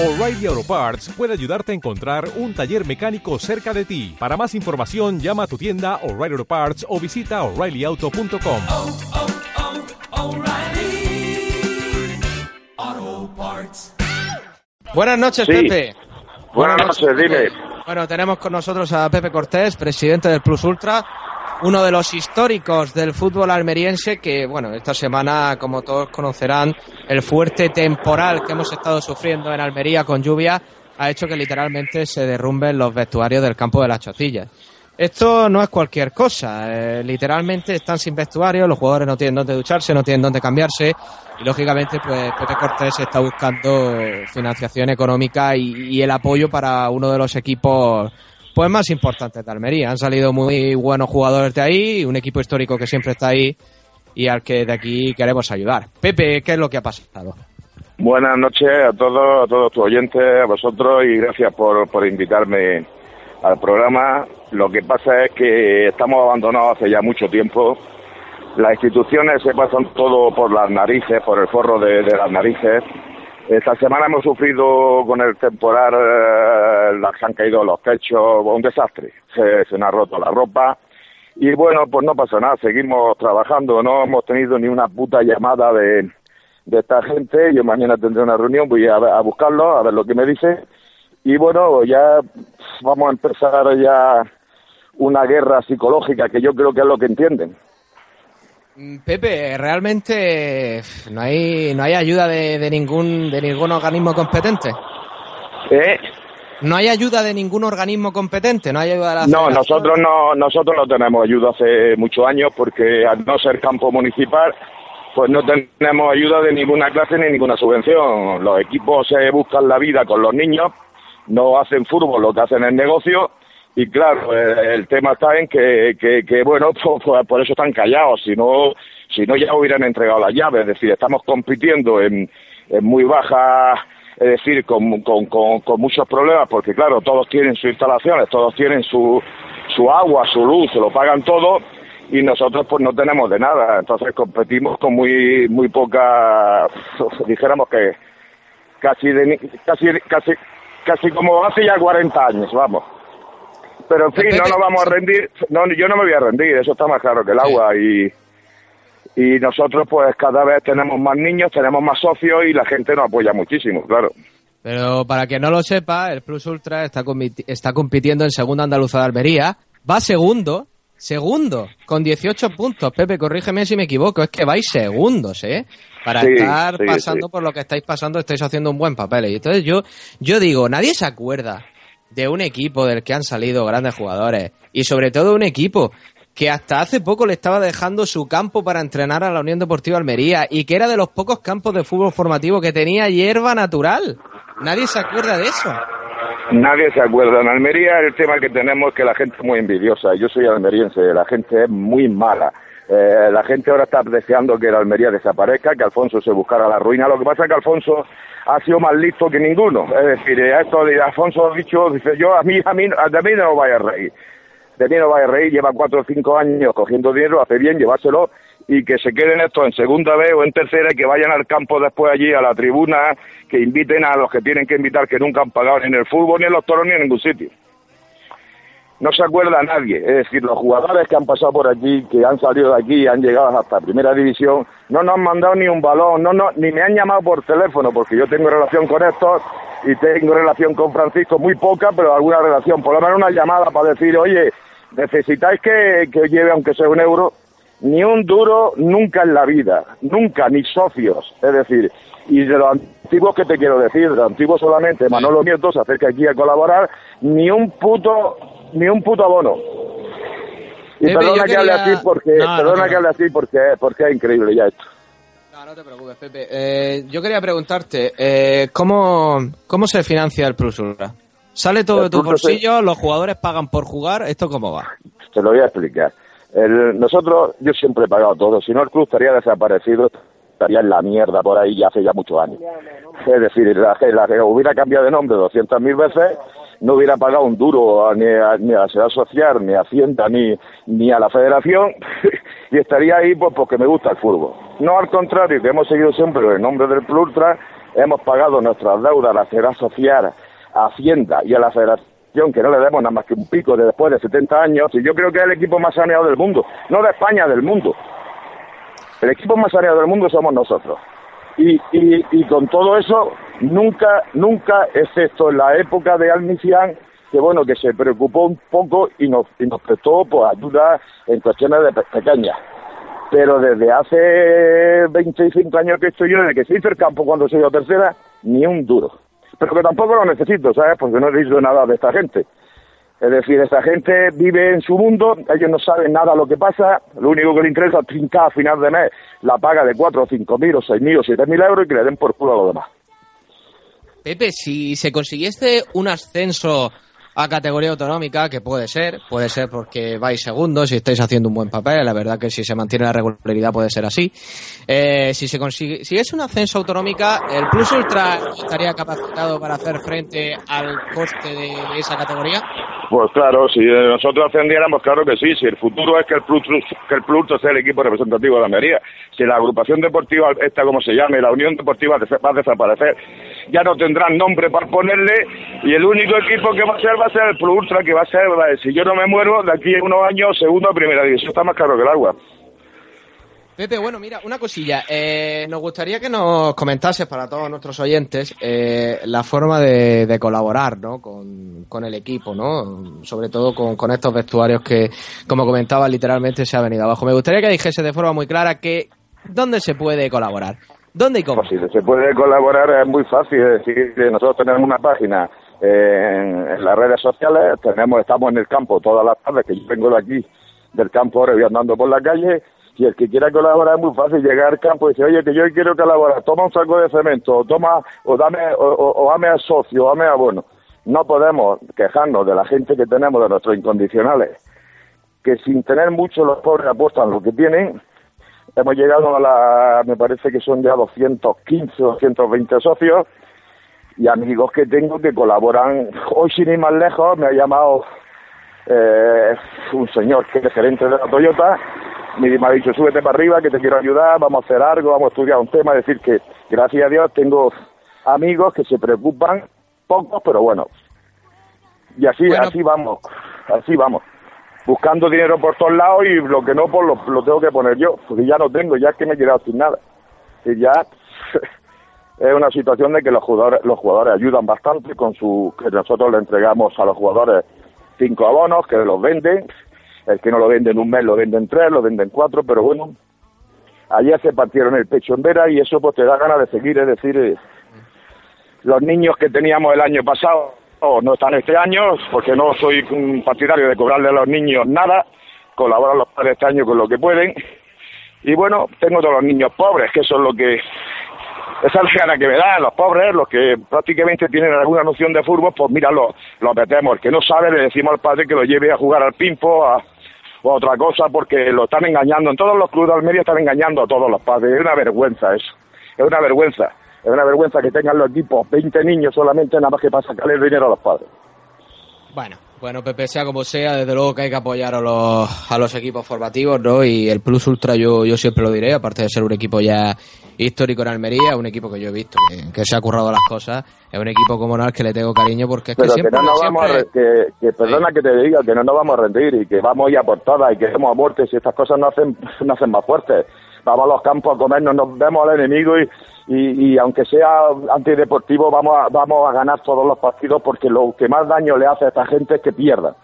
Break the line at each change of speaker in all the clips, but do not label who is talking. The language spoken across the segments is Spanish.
O'Reilly Auto Parts puede ayudarte a encontrar un taller mecánico cerca de ti. Para más información, llama a tu tienda O'Reilly Auto Parts o visita oreillyauto.com.
oh, oh, Parts.
Buenas noches,
Sí.
Pepe.
Buenas noches, dime.
Bueno, tenemos con nosotros a Pepe Cortés, presidente del Plus Ultra, uno de los históricos del fútbol almeriense que, bueno, esta semana, como todos conocerán, el fuerte temporal que hemos estado sufriendo en Almería con lluvia ha hecho que literalmente se derrumben los vestuarios del campo de las Chocillas. Esto no es cualquier cosa, eh, literalmente están sin vestuario, los jugadores no tienen dónde ducharse, no tienen dónde cambiarse y lógicamente pues Pepe Cortés está buscando financiación económica y el apoyo para uno de los equipos pues más importantes de Almería. Han salido muy buenos jugadores de ahí, un equipo histórico que siempre está ahí y al que de aquí queremos ayudar. Pepe, ¿qué es lo que ha pasado?
Buenas noches a todos, a todos tus oyentes, a vosotros y gracias por, por invitarme al programa. Lo que pasa es que estamos abandonados hace ya mucho tiempo. Las instituciones se pasan todo por las narices, por el forro de las narices. Esta semana hemos sufrido con el temporal, eh, se han caído los techos, un desastre. Se, se nos ha roto la ropa. Y bueno, pues no pasa nada, seguimos trabajando. No hemos tenido ni una puta llamada de, de esta gente. Yo mañana tendré una reunión, voy a, a buscarlo, a ver lo que me dice. Y bueno, ya vamos a empezar ya una guerra psicológica que yo creo que es lo que entienden.
Mm, Pepe, realmente no hay no hay ayuda de, de ningún de ningún organismo competente.
¿Eh?
No hay ayuda de ningún organismo competente, no hay ayuda de la
No, nosotros no, nosotros no tenemos ayuda hace muchos años porque al no ser campo municipal, pues no tenemos ayuda de ninguna clase ni ninguna subvención. Los equipos se buscan la vida con los niños, no hacen fútbol, lo que hacen es negocio. Y claro, eh, el tema está en que, que, que, bueno, por eso están callados, si no, si no ya hubieran entregado las llaves. Es decir, estamos compitiendo en, muy baja, es decir, con, con, con, muchos problemas, porque claro, todos tienen sus instalaciones, todos tienen su, su agua, su luz, se lo pagan todo, y nosotros pues no tenemos de nada. Entonces competimos con muy, muy poca, dijéramos que casi, de, casi, casi, casi como hace ya 40 años, vamos. Pero en fin, no nos vamos a rendir, no, yo no me voy a rendir, eso está más claro que el agua y, y nosotros pues cada vez tenemos más niños, tenemos más socios y la gente nos apoya muchísimo, claro.
Pero para que no lo sepa, el Plus Ultra está, está compitiendo en Segunda Andaluza de Almería. Va segundo, segundo, con 18 puntos. Pepe, corrígeme si me equivoco, es que vais segundos, ¿eh? Para
Sí,
estar
sí,
pasando
sí.
por lo que estáis pasando, estáis haciendo un buen papel. Y entonces yo, yo digo, nadie se acuerda de un equipo del que han salido grandes jugadores. Y sobre todo un equipo que hasta hace poco le estaba dejando su campo para entrenar a la Unión Deportiva Almería y que era de los pocos campos de fútbol formativo que tenía hierba natural. Nadie se acuerda de eso.
Nadie se acuerda. En Almería el tema que tenemos es que la gente es muy envidiosa. Yo soy almeriense, la gente es muy mala. Eh, la gente ahora está deseando que la Almería desaparezca, que Alfonso se buscara la ruina. Lo que pasa es que Alfonso ha sido más listo que ninguno. Es decir, eh, esto de Alfonso ha dicho, dice yo, a mí, a mí, a mí no vaya a reír. De mí no vaya a reír, lleva cuatro o cinco años cogiendo dinero, hace bien llevárselo y que se queden estos en segunda vez o en tercera y que vayan al campo después allí a la tribuna, que inviten a los que tienen que invitar que nunca han pagado ni en el fútbol, ni en los toros, ni en ningún sitio. No se acuerda nadie, es decir, los jugadores que han pasado por aquí, que han salido de aquí y han llegado hasta primera división, no nos han mandado ni un balón, no, no, ni me han llamado por teléfono, porque yo tengo relación con estos y tengo relación con Francisco, muy poca, pero alguna relación, por lo menos una llamada para decir, oye, necesitáis que, que lleve aunque sea un euro, ni un duro nunca en la vida, nunca, ni socios, es decir, y de los antiguos que te quiero decir, de los antiguos solamente, Manolo Nieto se acerca aquí a colaborar, ni un puto, ni un puto abono. Y
Pepe,
perdona que hable así porque,
No,
perdona
no.
que hable así porque, porque es increíble ya esto.
No, no te preocupes, Pepe. Eh, yo quería preguntarte, eh, ¿cómo, ¿cómo se financia el Plus Ultra? ¿Sale todo
El
de tu
se-
bolsillo? ¿Los jugadores pagan por jugar? ¿Esto cómo va?
Te lo voy a explicar. El- nosotros, yo siempre he pagado todo. Si no, el club estaría desaparecido, estaría en la mierda por ahí ya hace ya muchos años. Es decir, la, la- hubiera cambiado de nombre 200.000 veces, no hubiera pagado un duro ni a, ni a la Seguridad Social, ni a Hacienda, ni, ni a la Federación, y estaría ahí pues porque me gusta el fútbol. No al contrario, que hemos seguido siempre en nombre del Plus Ultra, hemos pagado nuestras deudas a la Seguridad Social, a Hacienda y a la Federación, que no le demos nada más que un pico de después de 70 años, y yo creo que es el equipo más saneado del mundo, no de España, del mundo. El equipo más saneado del mundo somos nosotros. Y, y, con todo eso, nunca, nunca, excepto en la época de Almicián, que bueno, que se preocupó un poco y nos, prestó pues, ayuda en cuestiones de pe- pequeñas. Pero desde hace 25 años que estoy yo, desde que se hizo el campo cuando soy yo tercera, ni un duro. Pero que tampoco lo necesito, ¿sabes? Porque no he dicho nada de esta gente. Es decir, esta gente vive en su mundo, ellos no saben nada de lo que pasa, lo único que les interesa es trincar a final de mes la paga de 4 o 5 mil o 6 mil o 7 mil euros y que le den por culo a los demás.
Pepe, si se consiguiese un ascenso a categoría autonómica, que puede ser, puede ser porque vais segundos y estáis haciendo un buen papel, la verdad que si se mantiene la regularidad puede ser así. Eh, si se consigue, si es un ascenso autonómica, el Plus Ultra estaría capacitado para hacer frente al coste de esa categoría.
Pues claro, si nosotros ascendiéramos, claro que sí. Si el futuro es que el Plus, que el Plus sea el equipo representativo de la Almería, si la agrupación deportiva, esta como se llame, la Unión Deportiva va a desaparecer, ya no tendrán nombre para ponerle y el único equipo que va a ser va a ser el Plus Ultra, que va a ser, si yo no me muero, de aquí a unos años, segundo a primera división, está más caro que el agua.
Pepe, bueno, mira, una cosilla. Eh, nos gustaría que nos comentases para todos nuestros oyentes eh, la forma de, colaborar ¿no? con, el equipo, ¿no? sobre todo con, estos vestuarios que, como comentaba, literalmente se ha venido abajo. Me gustaría que dijese de forma muy clara que dónde se puede colaborar, dónde y cómo.
Pues si se puede colaborar es muy fácil, es decir, nosotros tenemos una página eh, en, en las redes sociales, tenemos, estamos en el campo todas las tardes, que yo vengo de aquí, del campo ahora, voy andando por la calle, y el que quiera colaborar es muy fácil, llegar al campo y decir, oye, que yo quiero colaborar, toma un saco de cemento, o toma, o dame, o, o, dame al socio, o dame abono. No podemos quejarnos de la gente que tenemos, de nuestros incondicionales, que sin tener mucho los pobres apuestan lo que tienen, hemos llegado a la, me parece que son ya 215 o 220 socios y amigos que tengo que colaboran. Hoy, sin ir más lejos, me ha llamado eh, un señor que es gerente de la Toyota, me, me ha dicho, súbete para arriba, que te quiero ayudar, vamos a hacer algo, vamos a estudiar un tema, es decir, que gracias a Dios tengo amigos que se preocupan, pocos, pero bueno. Y así,
Bueno.
así vamos, así vamos buscando dinero por todos lados y lo que no pues lo, lo tengo que poner yo, porque ya no tengo, ya es que me he quedado sin nada. Y ya es una situación de que los jugadores, los jugadores ayudan bastante con su, que nosotros le entregamos a los jugadores cinco abonos, que los venden, el que no lo vende en un mes lo venden tres, lo venden cuatro, pero bueno, ayer se partieron el pecho en vera y eso pues te da ganas de seguir, es decir, eh, los niños que teníamos el año pasado oh, no están este año, porque no soy un partidario de cobrarle a los niños nada, colaboran los padres este año con lo que pueden, y bueno, tengo todos los niños pobres, que eso es lo que, esa es la gana que me dan, los pobres, los que prácticamente tienen alguna noción de fútbol, pues mira, los lo metemos, el que no sabe le decimos al padre que lo lleve a jugar al pimpo, a otra cosa, porque lo están engañando, en todos los clubes de Almería están engañando a todos los padres, es una vergüenza eso, es una vergüenza. Es una vergüenza que tengan los equipos 20 niños solamente nada más que para sacarle el dinero a los padres.
Bueno, bueno, Pepe, sea como sea, desde luego que hay que apoyar a los, a los equipos formativos, ¿no? Y el Plus Ultra yo, yo siempre lo diré, aparte de ser un equipo ya histórico en Almería, un equipo que yo he visto que, que se ha currado las cosas, es un equipo como no al que le tengo cariño porque es que
Pero que
siempre...
no nos vamos a que, que perdona que te diga que no nos vamos a rendir y que vamos a ir a por todas y que hemos a muerte si estas cosas nos hacen, nos hacen más fuertes. Vamos a los campos a comernos, nos vemos al enemigo y, y, y aunque sea antideportivo vamos a, vamos a ganar todos los partidos porque lo que más daño le hace a esta gente es que pierda.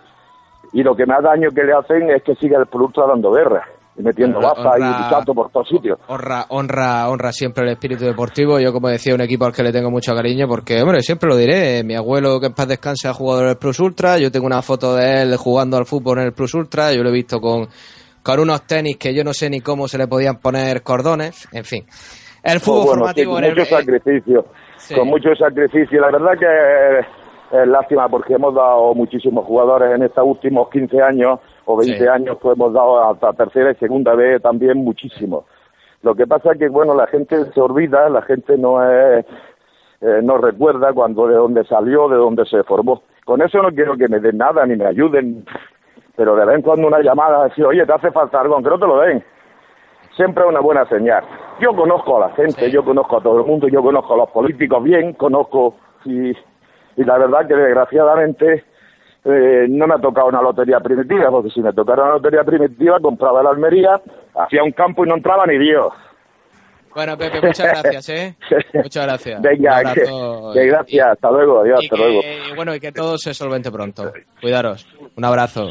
Y lo que más daño que le hacen es que siga el producto dando guerra y metiendo baza y luchando por todos sitios.
honra, honra, honra siempre el espíritu deportivo. Yo, como decía, un equipo al que le tengo mucho cariño, porque, hombre, siempre lo diré. Mi abuelo, que en paz descanse, ha jugado en el Plus Ultra. Yo tengo una foto de él jugando al fútbol en el Plus Ultra. Yo lo he visto con, con unos tenis que yo no sé ni cómo se le podían poner cordones. En fin. El fútbol
Pues bueno, sí, con mucho sacrificio,
Sí.
con mucho sacrificio. La verdad que es, lástima porque hemos dado muchísimos jugadores en estos últimos 15 años o 20
Sí.
años, pues hemos dado hasta tercera y segunda vez también muchísimos. Lo que pasa es que, bueno, la gente se olvida, la gente no es, eh, no recuerda cuando de dónde salió, de dónde se formó. Con eso no quiero que me den nada ni me ayuden, pero de vez en cuando una llamada, decir, oye, te hace falta algo, aunque no te lo den. Siempre es una buena señal. Yo conozco a la gente,
Sí.
yo conozco a todo el mundo, yo conozco a los políticos bien, conozco y, y la verdad que desgraciadamente eh, no me ha tocado una lotería primitiva, porque si me tocara una lotería primitiva compraba la Almería, hacía un campo y no entraba ni Dios.
Bueno, Pepe, muchas gracias, ¿eh? Muchas gracias.
Venga, que, que gracias, hasta luego, adiós,
Y
hasta
que-
luego.
y bueno, y que todo se solvente pronto. Cuidaros. Un abrazo.